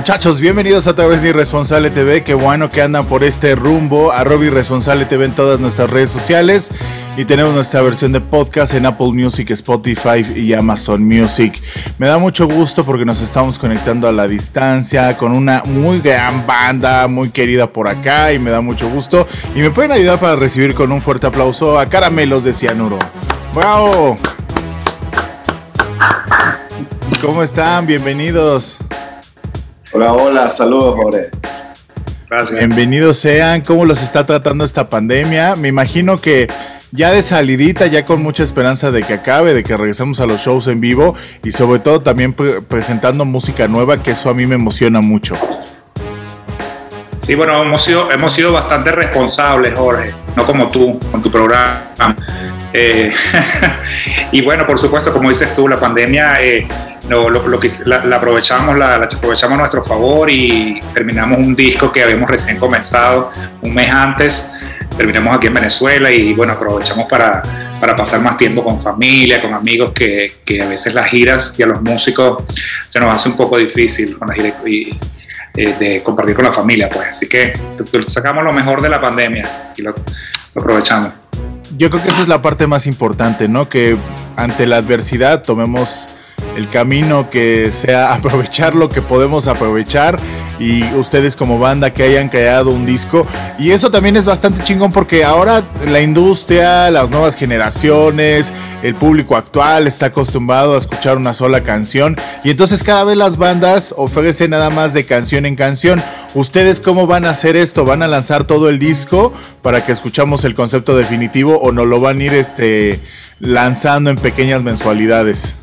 Muchachos, bienvenidos a través de Irresponsable TV. Qué bueno que andan por este rumbo. Arroba Irresponsable TV en todas nuestras redes sociales. Y tenemos nuestra versión de podcast en Apple Music, Spotify y Amazon Music. Me da mucho gusto porque nos estamos conectando a la distancia con una muy gran banda, muy querida por acá. Y me da mucho gusto. Y me pueden ayudar para recibir con un fuerte aplauso a Caramelos de Cianuro. ¡Bravo! ¿Cómo están? Bienvenidos. Hola, hola, saludos, Jorge. Gracias. Bienvenidos sean. ¿Cómo los está tratando esta pandemia? Me imagino que ya de salidita, ya con mucha esperanza de que acabe, de que regresemos a los shows en vivo y sobre todo también presentando música nueva, que eso a mí me emociona mucho. Sí, bueno, hemos sido, hemos sido bastante responsables, Jorge, no como tú, con tu programa. Eh, y bueno, por supuesto, como dices tú, la pandemia eh, lo, que la, aprovechamos, la, aprovechamos a nuestro favor y terminamos un disco que habíamos recién comenzado un mes antes. Terminamos aquí en Venezuela y bueno, aprovechamos para, para pasar más tiempo con familia, con amigos, que, que, a veces las giras y a los músicos se nos hace un poco difícil con las giras y, eh, de compartir con la familia, pues. Así que sacamos lo mejor de la pandemia y lo, lo aprovechamos. Yo creo que esa es la parte más importante, ¿no? Que ante la adversidad tomemos el camino que sea aprovechar lo que podemos aprovechar y ustedes como banda que hayan creado un disco y eso también es bastante chingón porque ahora la industria, las nuevas generaciones, el público actual está acostumbrado a escuchar una sola canción y entonces cada vez las bandas ofrecen nada más de canción en canción. ¿Ustedes cómo van a hacer esto? ¿Van a lanzar todo el disco para que escuchamos el concepto definitivo o no lo van a ir este lanzando en pequeñas mensualidades?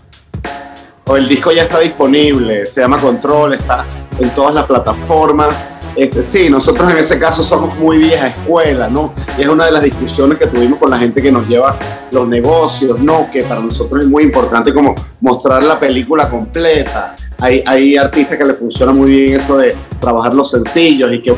El disco ya está disponible, se llama Control, está en todas las plataformas. Este, sí, nosotros en ese caso somos muy vieja escuela, ¿no? Y es una de las discusiones que tuvimos con la gente que nos lleva los negocios, ¿no? Que para nosotros es muy importante como mostrar la película completa. Hay, hay artistas que le funciona muy bien eso de trabajar los sencillos y que,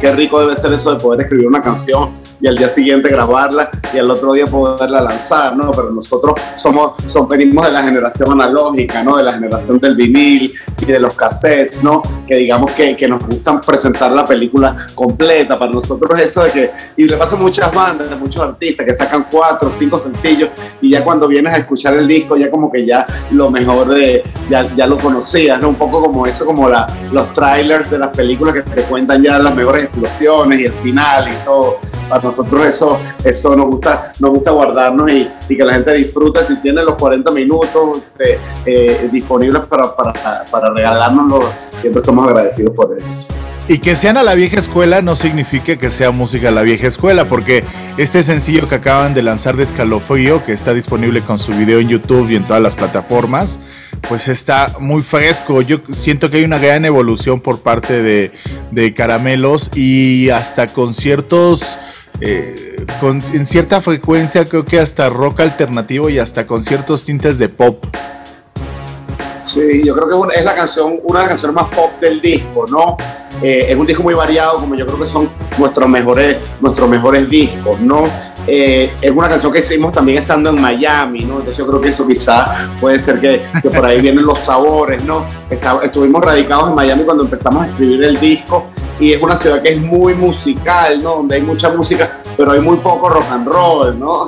qué rico debe ser eso de poder escribir una canción y al día siguiente grabarla y al otro día poderla lanzar, ¿no? Pero nosotros somos, son, venimos de la generación analógica, ¿no? De la generación del vinil y de los cassettes, ¿no? Que digamos que, que nos gustan presentar la película completa. Para nosotros eso de que, y le pasa a muchas bandas, a muchos artistas que sacan cuatro cinco sencillos y ya cuando vienes a escuchar el disco ya como que ya lo mejor de, ya, ya lo conocías, ¿no? Un poco como eso, como la, los trailers de las películas que te cuentan ya las mejores explosiones y el final y todo para nosotros eso, eso nos gusta, nos gusta guardarnos y, que la gente disfrute. Si tiene los 40 minutos este, eh, disponibles para, para, para siempre estamos agradecidos por eso. Y que sean a la vieja escuela no significa que sea música a la vieja escuela, porque este sencillo que acaban de lanzar de Escalofrío, que está disponible con su video en YouTube y en todas las plataformas, pues está muy fresco. Yo siento que hay una gran evolución por parte de, Caramelos y hasta conciertos eh, con, en cierta frecuencia, creo que hasta rock alternativo y hasta con ciertos tintes de pop. Sí, yo creo que es la canción, una de las canciones más pop del disco, ¿no? Eh, es un disco muy variado, como yo creo que son nuestros mejores, nuestros mejores discos, ¿no? Eh, es una canción que hicimos también estando en Miami, ¿no? Entonces yo creo que eso quizá puede ser que, que por ahí vienen los sabores, ¿no? estuvimos radicados en Miami cuando empezamos a escribir el disco y es una ciudad que es muy musical, ¿no? Donde hay mucha música, pero hay muy poco rock and roll, ¿no?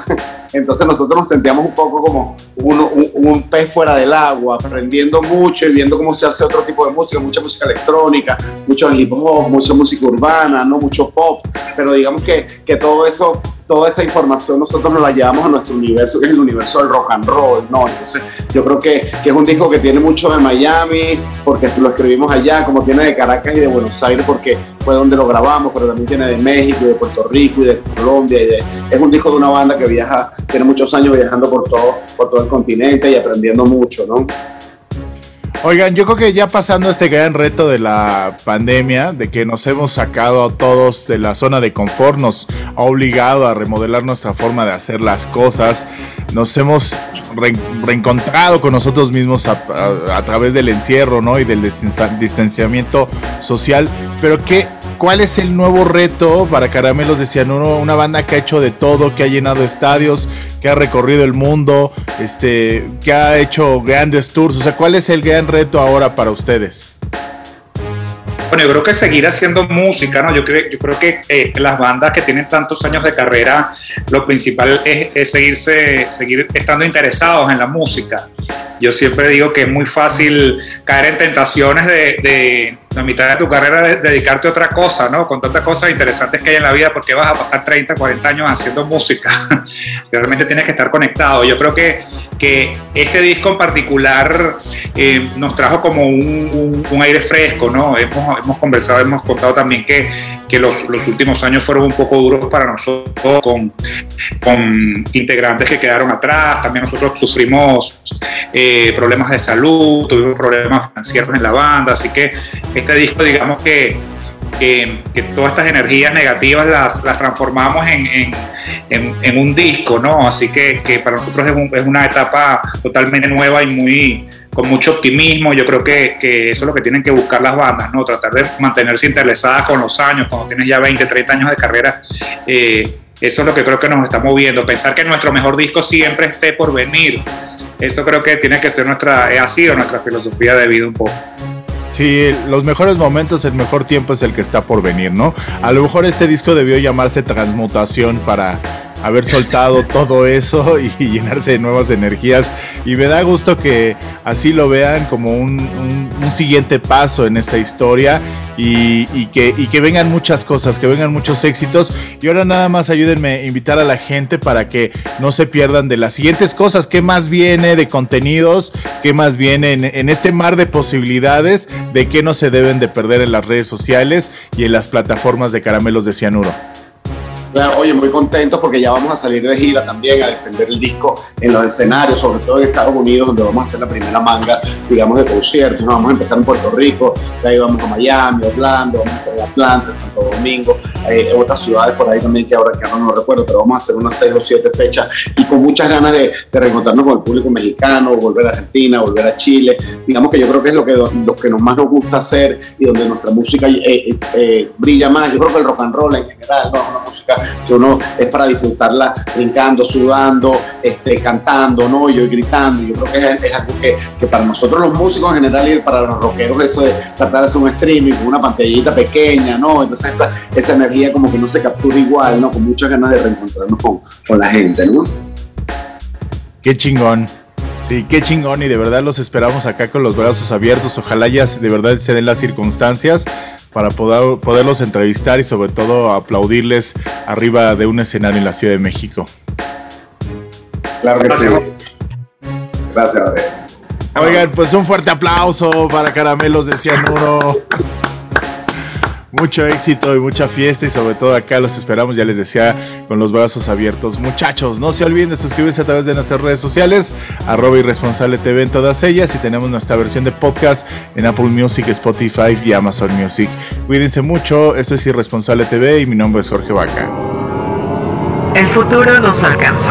Entonces nosotros nos sentíamos un poco como un, pez fuera del agua, aprendiendo mucho y viendo cómo se hace otro tipo de música, mucha música electrónica, mucho hip hop, mucha música urbana, no mucho pop, pero digamos que, que todo eso toda esa información nosotros nos la llevamos a nuestro universo, que es el universo del rock and roll, ¿no? Entonces, yo creo que, que es un disco que tiene mucho de Miami, porque lo escribimos allá, como tiene de Caracas y de Buenos Aires, porque fue donde lo grabamos, pero también tiene de México, y de Puerto Rico y de Colombia. Y es un disco de una banda que viaja, tiene muchos años viajando por todo, por todo el continente y aprendiendo mucho, ¿no? Oigan, yo creo que ya pasando este gran reto de la pandemia, de que nos hemos sacado a todos de la zona de confort, nos ha obligado a remodelar nuestra forma de hacer las cosas, nos hemos reencontrado con nosotros mismos a, través del encierro, ¿no? Y del distanciamiento social, pero ¿qué, ¿cuál es el nuevo reto para Caramelos de Cianuro? Una banda que ha hecho de todo, que ha llenado estadios, que ha recorrido el mundo, este, que ha hecho grandes tours, o sea, ¿cuál es el gran reto ahora para ustedes? Bueno, yo creo que seguir haciendo música, ¿no? Yo creo, yo creo que eh, las bandas que tienen tantos años de carrera, lo principal es, seguirse, seguir estando interesados en la música. Yo siempre digo que es muy fácil caer en tentaciones de la mitad de tu carrera de, dedicarte a otra cosa, ¿no? Con tantas cosas interesantes que hay en la vida, porque vas a pasar 30, 40 años haciendo música. Realmente tienes que estar conectado. Yo creo que, que este disco en particular eh, nos trajo como un, un, aire fresco, ¿no? Hemos, hemos conversado, hemos contado también que, que los, últimos años fueron un poco duros para nosotros, con, con integrantes que quedaron atrás. También nosotros sufrimos eh, problemas de salud, tuvimos problemas financieros en la banda, así que este disco, digamos que, que, todas estas energías negativas las, transformamos en, un disco, ¿no? Así que, para nosotros es, una etapa totalmente nueva y muy con mucho optimismo. Yo creo que, eso es lo que tienen que buscar las bandas, ¿no? Tratar de mantenerse interesadas con los años, cuando tienes ya 20, 30 años de carrera. Eh, eso es lo que creo que nos está moviendo. Pensar que nuestro mejor disco siempre esté por venir. Eso creo que tiene que ser nuestra, ha sido nuestra filosofía de vida un poco. Sí, los mejores momentos, el mejor tiempo es el que está por venir, ¿no? A lo mejor este disco debió llamarse Transmutación para haber soltado todo eso y llenarse de nuevas energías. Y me da gusto que así lo vean como un, siguiente paso en esta historia y, que, vengan muchas cosas, que vengan muchos éxitos. Y ahora nada más ayúdenme a invitar a la gente para que no se pierdan de las siguientes cosas. ¿Qué más viene de contenidos? ¿Qué más viene en, en este mar de posibilidades? ¿De qué no se deben de perder en las redes sociales y en las plataformas de caramelos de cianuro? Claro, oye, muy contentos porque ya vamos a salir de gira también a defender el disco en los escenarios, sobre todo en Estados Unidos, donde vamos a hacer la primera manga, digamos, de conciertos. Vamos a empezar en Puerto Rico, de ahí vamos a Miami, Orlando, vamos a Atlanta, Santo Domingo, hay otras ciudades por ahí también que ahora que no, no recuerdo, pero vamos a hacer unas seis o siete fechas y con muchas ganas de, reencontrarnos con el público mexicano, volver a Argentina, volver a Chile. Digamos que yo creo que es lo que, lo que nos más nos gusta hacer y donde nuestra música eh, eh, eh, brilla más. Yo creo que el rock and roll en general ¿no? una música que uno es para disfrutarla brincando, sudando, este, cantando, ¿no? Y yo gritando. Yo creo que es, algo que, que, para nosotros los músicos en general y para los rockeros eso de tratar de hacer un streaming con una pantallita pequeña, ¿no? Entonces esa, esa energía como que no se captura igual, ¿no? Con muchas ganas de reencontrarnos con, con la gente, ¿no? Qué chingón. Sí, qué chingón y de verdad los esperamos acá con los brazos abiertos. Ojalá ya de verdad se den las circunstancias para poder, poderlos entrevistar y sobre todo aplaudirles arriba de un escenario en la Ciudad de México. Claro que sí. Gracias, Oigan, pues un fuerte aplauso para Caramelos de Cianuro mucho éxito y mucha fiesta y sobre todo acá los esperamos, ya les decía, con los brazos abiertos. Muchachos, no se olviden de suscribirse a través de nuestras redes sociales, arroba irresponsable TV en todas ellas y tenemos nuestra versión de podcast en Apple Music, Spotify y Amazon Music. Cuídense mucho, esto es Irresponsable TV y mi nombre es Jorge Vaca. El futuro nos alcanzó.